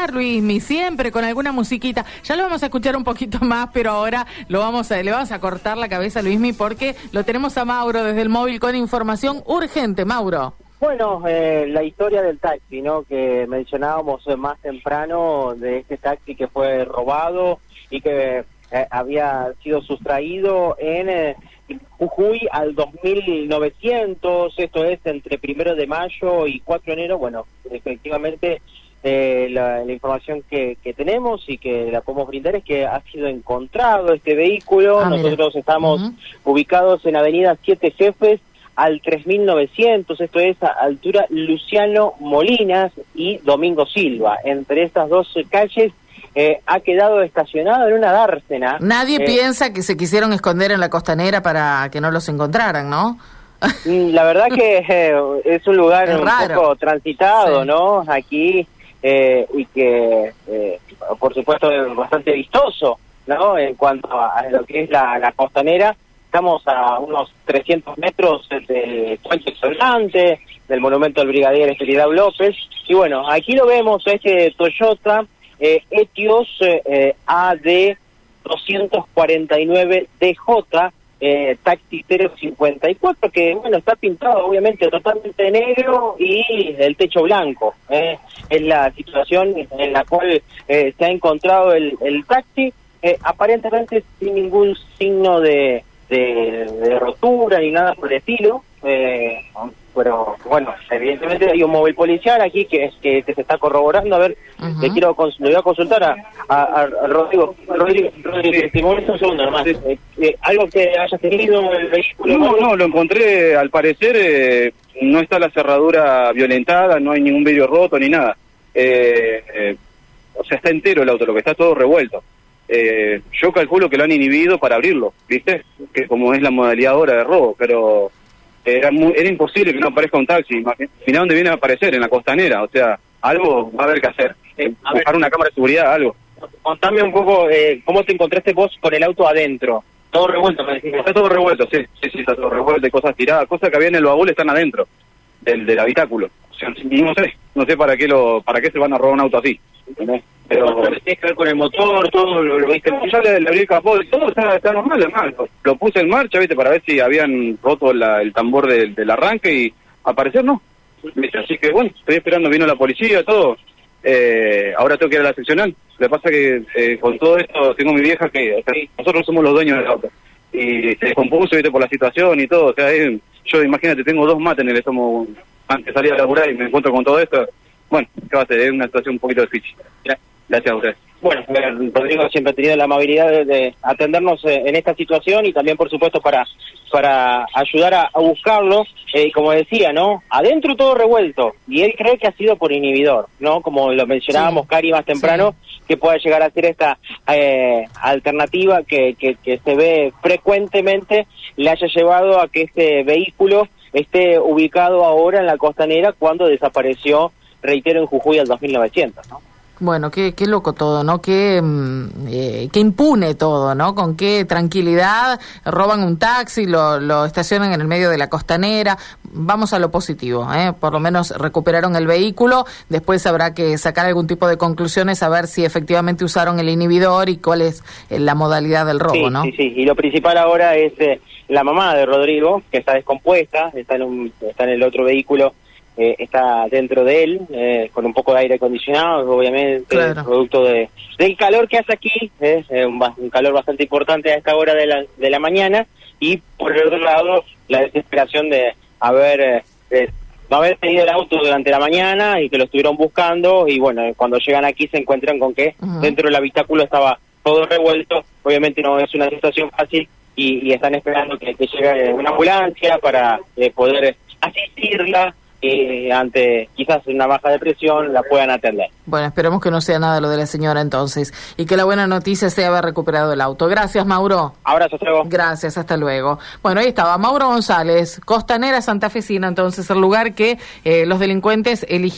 estar, Luismi, siempre con alguna musiquita. Ya lo vamos a escuchar un poquito más, pero ahora lo vamos a, le vamos a cortar la cabeza a Luismi porque lo tenemos a Mauro desde el móvil con información urgente. Mauro. Bueno, eh, la historia del taxi, ¿no? Que mencionábamos eh, más temprano de este taxi que fue robado y que eh, había sido sustraído en eh, Jujuy al 2900, esto es entre primero de mayo y 4 de enero. Bueno, efectivamente eh, la, información que, tenemos y que la podemos brindar es que ha sido encontrado este vehículo. Ah, Nosotros estamos ubicados en Avenida Siete Jefes al 3900, esto es a altura Luciano Molinas y Domingo Silva. Entre estas dos calles eh, ha quedado estacionado en una dársena. Nadie eh, piensa que se quisieron esconder en la costanera para que no los encontraran, ¿no? Mm, la verdad que eh, es un lugar un poco transitado, ¿no? Aquí y que, por supuesto, es bastante vistoso, ¿no? En cuanto a, lo que es la, costanera, estamos a unos 300 metros del puente Solante, del monumento al brigadier Estelidad López, y bueno, aquí lo vemos, este Toyota eh, Etios eh, AD 249 DJ eh, Taxi 054 que bueno está pintado obviamente totalmente negro y el techo blanco eh. es la situación en la cual eh, se ha encontrado el, el taxi aparentemente sin ningún signo de, de, rotura ni nada por el estilo eh, pero evidentemente hay un móvil policial aquí que, que, que se está corroborando. A ver, le quiero le voy a consultar a, a, Rodrigo. Rodrigo, Rodrigo te un segundo nomás. Eh, eh, ¿Algo que haya tenido el vehículo? No, no, lo encontré, al parecer, eh, no está la cerradura violentada, no hay ningún vidrio roto ni nada. o sea, está entero el auto, lo que está todo revuelto. yo calculo que lo han inhibido para abrirlo, ¿viste? Que como es la modalidad ahora de robo, pero era, era imposible que no aparezca un taxi. Mira dónde viene a aparecer, en la costanera. O sea, algo va a haber que hacer. Eh, buscar una cámara de seguridad, algo. Contame un poco eh, cómo te encontraste vos con el auto adentro. Todo revuelto, me decís. Está todo revuelto, sí, sí, sí, está todo revuelto, hay cosas tiradas, cosas que había en el baúl están adentro del, del habitáculo. O sea, no sé, no sé para qué lo, para qué se van a robar un auto así. Pero tienes que ver con el motor, todo lo, viste. Ya le, abrí el capó, todo está, está normal, además. Lo, puse en marcha, viste, para ver si habían roto el tambor del, del arranque y aparecer no. Así que bueno, estoy esperando, vino la policía, todo. Eh, ahora tengo que ir a la seccional. Lo que pasa que eh, con todo esto tengo mi vieja que nosotros somos los dueños del auto. Y se descompuso, viste, por la situación y todo. O sea, yo imagínate, tengo dos mates en el estómago antes de salir a laburar y me encuentro con todo esto. Bueno, ¿qué va a ser? Es una situación un poquito difícil. Gracias a ustedes. Bueno, Rodrigo siempre ha tenido la amabilidad de, atendernos eh, en esta situación y también, por supuesto, para para ayudar a, buscarlo. Eh, como decía, ¿no? Adentro todo revuelto. Y él cree que ha sido por inhibidor, ¿no? Como lo mencionábamos, Cari, más temprano, que pueda llegar a ser esta eh, alternativa que, que, que se ve frecuentemente, le haya llevado a que este vehículo esté ubicado ahora en la costanera cuando desapareció, reitero, en Jujuy al 2900, ¿no? Bueno, qué, qué loco todo, ¿no? Qué, mm, eh, qué impune todo, ¿no? Con qué tranquilidad roban un taxi, lo, lo estacionan en el medio de la costanera. Vamos a lo positivo, ¿eh? Por lo menos recuperaron el vehículo. Después habrá que sacar algún tipo de conclusiones a ver si efectivamente usaron el inhibidor y cuál es eh, la modalidad del robo, ¿no? Sí, sí. Y lo principal ahora es eh, la mamá de Rodrigo, que está descompuesta, está en, un, está en el otro vehículo eh, está dentro de él, eh, con un poco de aire acondicionado, obviamente, producto de, del calor que hace aquí, es eh, un, calor bastante importante a esta hora de la, de la mañana, y por el otro lado, la desesperación de haber, haber tenido el auto durante la mañana y que lo estuvieron buscando, y bueno, cuando llegan aquí se encuentran con que dentro del habitáculo estaba todo revuelto, obviamente no es una situación fácil, y, están esperando que, que llegue una ambulancia para poder asistirla eh, ante quizás una baja de presión la puedan atender. Bueno, esperemos que no sea nada lo de la señora entonces y que la buena noticia sea haber recuperado el auto. Gracias, Mauro. Abrazo, luego. Gracias, hasta luego. Bueno, ahí estaba Mauro González, Costanera Santafesina, entonces el lugar que eh, los delincuentes eligieron.